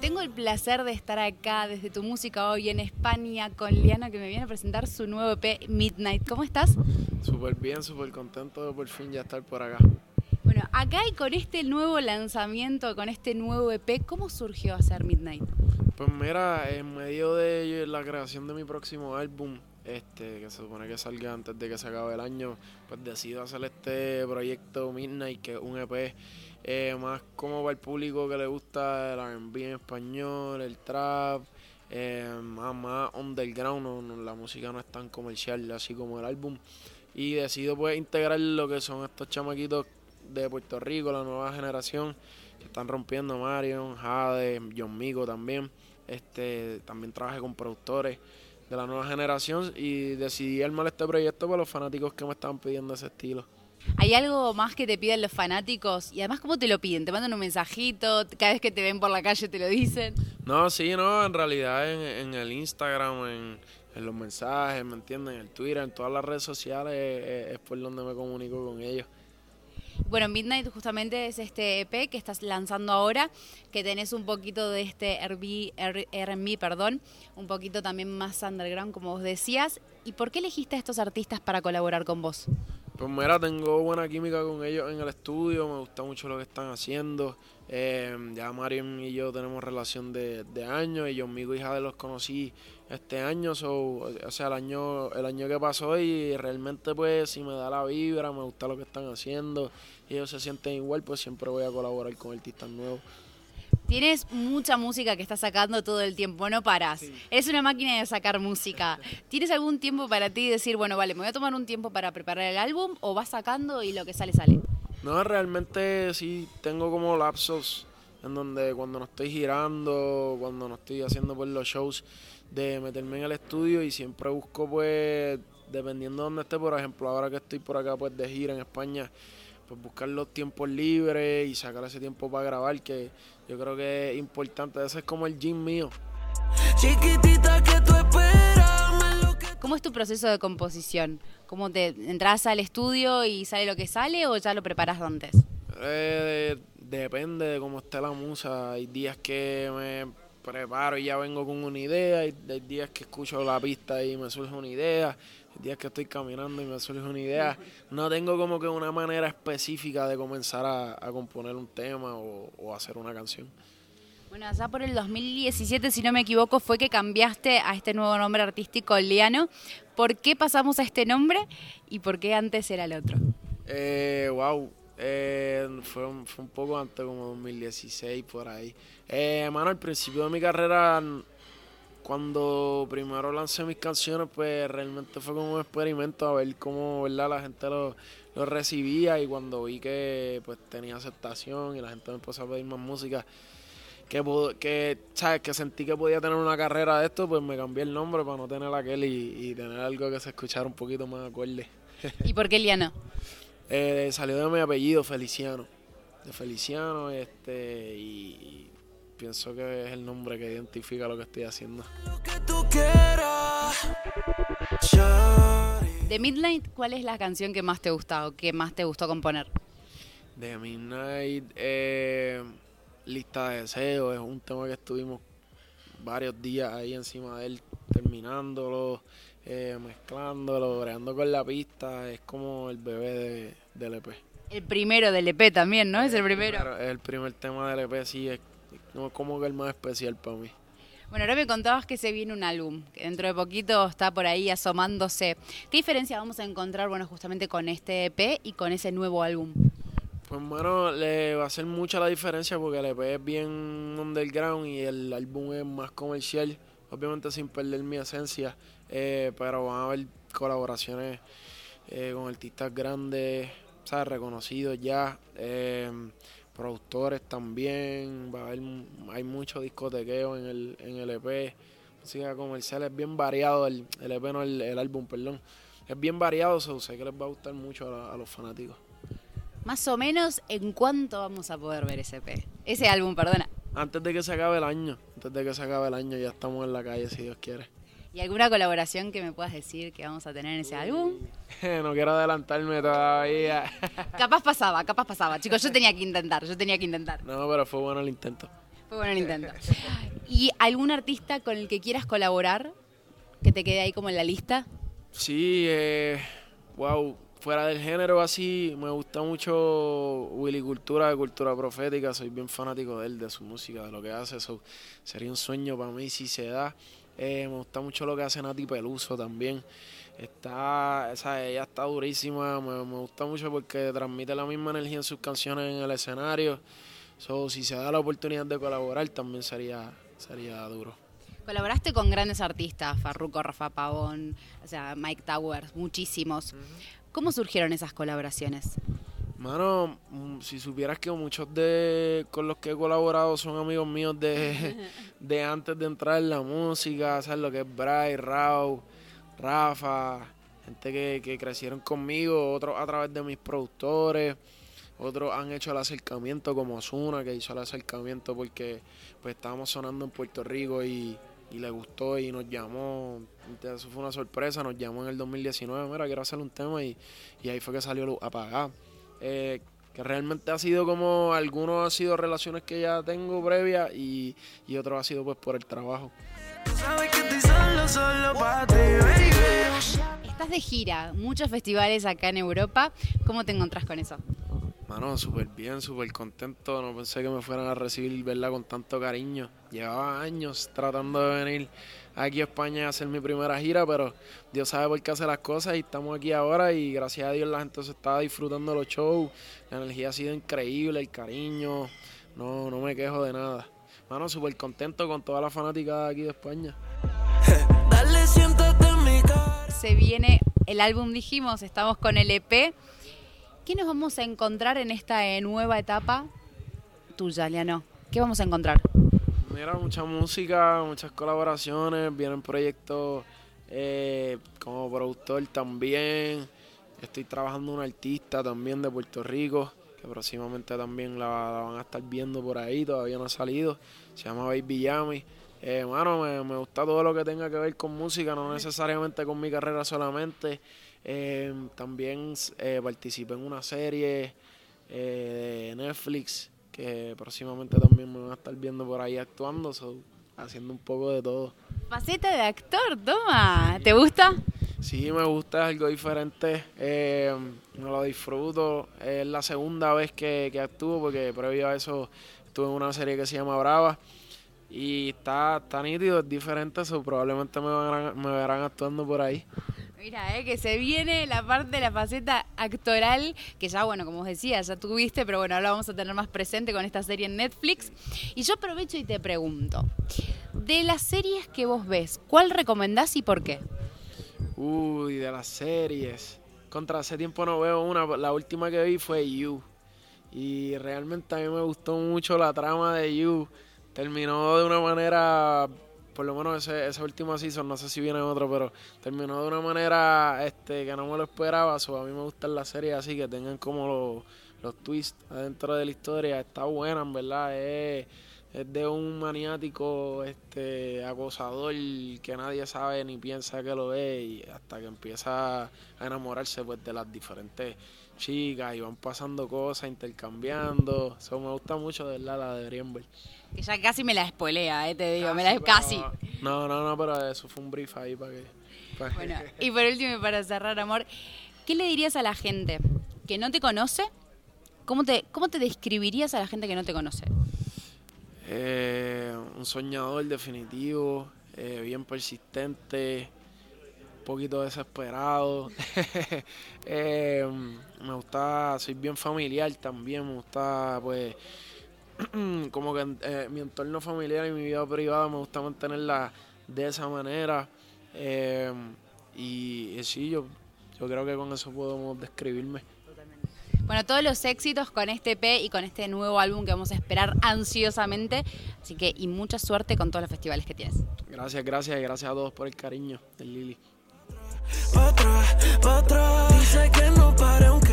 Tengo el placer de estar acá desde tu música hoy en España con Liana que me viene a presentar su nuevo EP Midnight. ¿Cómo estás? Súper bien, súper contento de por fin ya estar por acá. Bueno, acá y con este nuevo lanzamiento, con este nuevo EP, ¿cómo surgió hacer Midnight? Pues mira, en medio de la creación de mi próximo álbum, este, que se supone que salga antes de que se acabe el año, pues decido hacer este proyecto Midnight, que es un EP eh, más como para el público que le gusta el R&B en español, el trap, eh, más, más underground, la música no es tan comercial así como el álbum. Y decido pues integrar lo que son estos chamaquitos de Puerto Rico, la nueva generación, que están rompiendo Marion, Jade, John Migo también. Este, también trabajé con productores de la nueva generación y decidí armar este proyecto para los fanáticos que me estaban pidiendo ese estilo. ¿Hay algo más que te piden los fanáticos? Y además, ¿cómo te lo piden? ¿Te mandan un mensajito? ¿Cada vez que te ven por la calle te lo dicen? No, sí, no, en realidad en, el Instagram, en, los mensajes, ¿me entienden? En el Twitter, en todas las redes sociales es por donde me comunico con ellos. Bueno, Midnight justamente es este EP que estás lanzando ahora, que tenés un poquito de este R&B, perdón, un poquito también más underground, como vos decías. ¿Y por qué elegiste a estos artistas para colaborar con vos? Pues mira, tengo buena química con ellos en el estudio, me gusta mucho lo que están haciendo. Eh, ya Mariam y yo tenemos relación de, años y yo, mi hija de los conocí este año, o sea, el año, el año que pasó y realmente pues si me da la vibra, me gusta lo que están haciendo y ellos se sienten igual, pues siempre voy a colaborar con artistas nuevos. Tienes mucha música que estás sacando todo el tiempo, no paras. Es una máquina de sacar música. ¿Tienes algún tiempo para ti decir, bueno, vale, me voy a tomar un tiempo para preparar el álbum o vas sacando y lo que sale, sale? No, realmente sí tengo como lapsos en donde cuando no estoy girando, cuando no estoy haciendo pues los shows, de meterme en el estudio y siempre busco pues, dependiendo de dónde esté, por ejemplo, ahora que estoy por acá pues de gira en España, pues buscar los tiempos libres y sacar ese tiempo para grabar, que yo creo que es importante. Ese es como el gym mío. Chiquitita que tú ¿Cómo es tu proceso de composición? ¿Cómo te entras al estudio y sale lo que sale o ya lo preparas antes? Eh, depende de cómo esté la musa. Hay días que me preparo y ya vengo con una idea. Hay, días que escucho la pista y me surge una idea. Días que estoy caminando y me surge una idea. No tengo como que una manera específica de comenzar a, componer un tema o, hacer una canción. Bueno, allá por el 2017, si no me equivoco, fue que cambiaste a este nuevo nombre artístico, Liano. ¿Por qué pasamos a este nombre y por qué antes era el otro? Eh, wow, eh, fue, un, fue un poco antes, como 2016, por ahí. Eh, mano, al principio de mi carrera, cuando primero lancé mis canciones, pues realmente fue como un experimento a ver cómo ¿verdad? la gente lo, lo recibía y cuando vi que pues tenía aceptación y la gente me empezó a pedir más música, que, que, ¿sabes? que sentí que podía tener una carrera de esto, pues me cambié el nombre para no tener aquel y, y tener algo que se escuchara un poquito más acorde. ¿Y por qué Liana? Eh, salió de mi apellido, Feliciano. De Feliciano, este, y, pienso que es el nombre que identifica lo que estoy haciendo. De Midnight, ¿cuál es la canción que más te gusta o que más te gustó componer? De Midnight, eh, Lista de Deseos, es un tema que estuvimos varios días ahí encima de él, terminándolo, eh, mezclándolo, creando con la pista, es como el bebé de, del EP. El primero del EP también, ¿no? Es el primero. el primer tema del EP, sí, es como que el más especial para mí. Bueno, ahora me contabas que se viene un álbum, que dentro de poquito está por ahí asomándose. ¿Qué diferencia vamos a encontrar, bueno, justamente con este EP y con ese nuevo álbum? Pues bueno, le va a hacer mucha la diferencia porque el EP es bien underground y el álbum es más comercial, obviamente sin perder mi esencia, eh, pero van a haber colaboraciones eh, con artistas grandes, ¿sabes? reconocidos ya, eh, productores también, va a haber, hay mucho discotequeo en el, en el EP, música comercial, es bien variado, el, el EP no, el, álbum, perdón, es bien variado, sé que les va a gustar mucho a, los fanáticos. Más o menos, ¿en cuánto vamos a poder ver ese EP? Ese álbum, perdona. Antes de que se acabe el año, antes de que se acabe el año ya estamos en la calle, si Dios quiere. ¿Y alguna colaboración que me puedas decir que vamos a tener en ese álbum? no quiero adelantarme todavía. capaz pasaba, capaz pasaba. Chicos, yo tenía que intentar, yo tenía que intentar. No, pero fue bueno el intento. Fue bueno el intento. ¿Y algún artista con el que quieras colaborar? Que te quede ahí como en la lista. Sí, eh, wow, fuera del género así, me gusta mucho Willy Cultura de Cultura Profética, soy bien fanático de él, de su música, de lo que hace, eso sería un sueño para mí si se da. Eh, me gusta mucho lo que hace Nati Peluso también. Está, esa, ella está durísima, me, gusta mucho porque transmite la misma energía en sus canciones en el escenario. So, si se da la oportunidad de colaborar también sería, sería duro. Colaboraste con grandes artistas, Farruko, Rafa Pavón, o sea, Mike Towers, muchísimos. ¿Cómo surgieron esas colaboraciones? Mano, mm, si supieras que muchos de con los que he colaborado son amigos míos de, de antes de entrar en la música, ¿sabes? Lo que es Bray, Rao, Rafa, gente que, que crecieron conmigo, otros a través de mis productores, otros han hecho el acercamiento como Osuna, que hizo el acercamiento porque pues estábamos sonando en Puerto Rico y y le gustó y nos llamó. Eso fue una sorpresa, nos llamó en el 2019, mira, quiero hacer un tema y, ahí fue que salió Apagado. Eh, que realmente ha sido como, algunos han sido relaciones que ya tengo previas y, y otros ha sido pues por el trabajo. Estás de gira, muchos festivales acá en Europa, ¿cómo te encontrás con eso? Mano, súper bien, súper contento. No pensé que me fueran a recibir, verla con tanto cariño. Llevaba años tratando de venir aquí a España a hacer mi primera gira, pero Dios sabe por qué hace las cosas y estamos aquí ahora y gracias a Dios la gente se está disfrutando los shows. La energía ha sido increíble, el cariño. No, no me quejo de nada. Mano, súper contento con toda la fanática de aquí de España. Se viene el álbum, dijimos, estamos con el EP. ¿Qué nos vamos a encontrar en esta eh, nueva etapa tuya, Liano? ¿Qué vamos a encontrar? Mira, mucha música, muchas colaboraciones, vienen proyectos eh, como productor también. Estoy trabajando un artista también de Puerto Rico, que próximamente también la, van a estar viendo por ahí, todavía no ha salido. Se llama Baby Yami. Eh, mano, me, me gusta todo lo que tenga que ver con música, no necesariamente con mi carrera solamente. Eh, también eh, participé en una serie eh, de Netflix que próximamente también me van a estar viendo por ahí actuando, haciendo un poco de todo. Faceta de actor, toma. ¿Te gusta? Sí, me gusta, es algo diferente. Eh, me lo disfruto. Es la segunda vez que, que actúo porque previo a eso estuve en una serie que se llama Brava. Y está, está nítido, es diferente, eso probablemente me, me verán actuando por ahí. Mira, eh, que se viene la parte de la faceta actoral, que ya, bueno, como os decía, ya tuviste, pero bueno, ahora vamos a tener más presente con esta serie en Netflix. Y yo aprovecho y te pregunto, de las series que vos ves, ¿cuál recomendás y por qué? Uy, de las series. Contra hace tiempo no veo una, la última que vi fue You. Y realmente a mí me gustó mucho la trama de You. Terminó de una manera por lo menos ese, esa última season, no sé si viene otro, pero terminó de una manera este que no me lo esperaba. So, a mí me gustan las series así, que tengan como los, los twists adentro de la historia. Está buena, en verdad. Es, es de un maniático este acosador que nadie sabe ni piensa que lo es y hasta que empieza a enamorarse pues de las diferentes chicas y van pasando cosas, intercambiando. Eso me gusta mucho de verdad la de Brienberg. Que ya casi me la spoilea, eh, te digo, me la casi. No, no, no, pero eso fue un brief ahí para que. bueno, y por último, para cerrar, amor, ¿qué le dirías a la gente que no te conoce? ¿Cómo te, cómo te describirías a la gente que no te conoce? Eh, un soñador definitivo, eh, bien persistente, poquito desesperado. eh, me gusta, soy bien familiar también, me gusta pues como que eh, mi entorno familiar y mi vida privada me gusta mantenerla de esa manera. Eh, y, sí, yo, yo creo que con eso podemos describirme. Bueno, todos los éxitos con este EP y con este nuevo álbum que vamos a esperar ansiosamente. Así que, y mucha suerte con todos los festivales que tienes. Gracias, gracias y gracias a todos por el cariño del Lili. para trás, para trás. Dizem que no para um.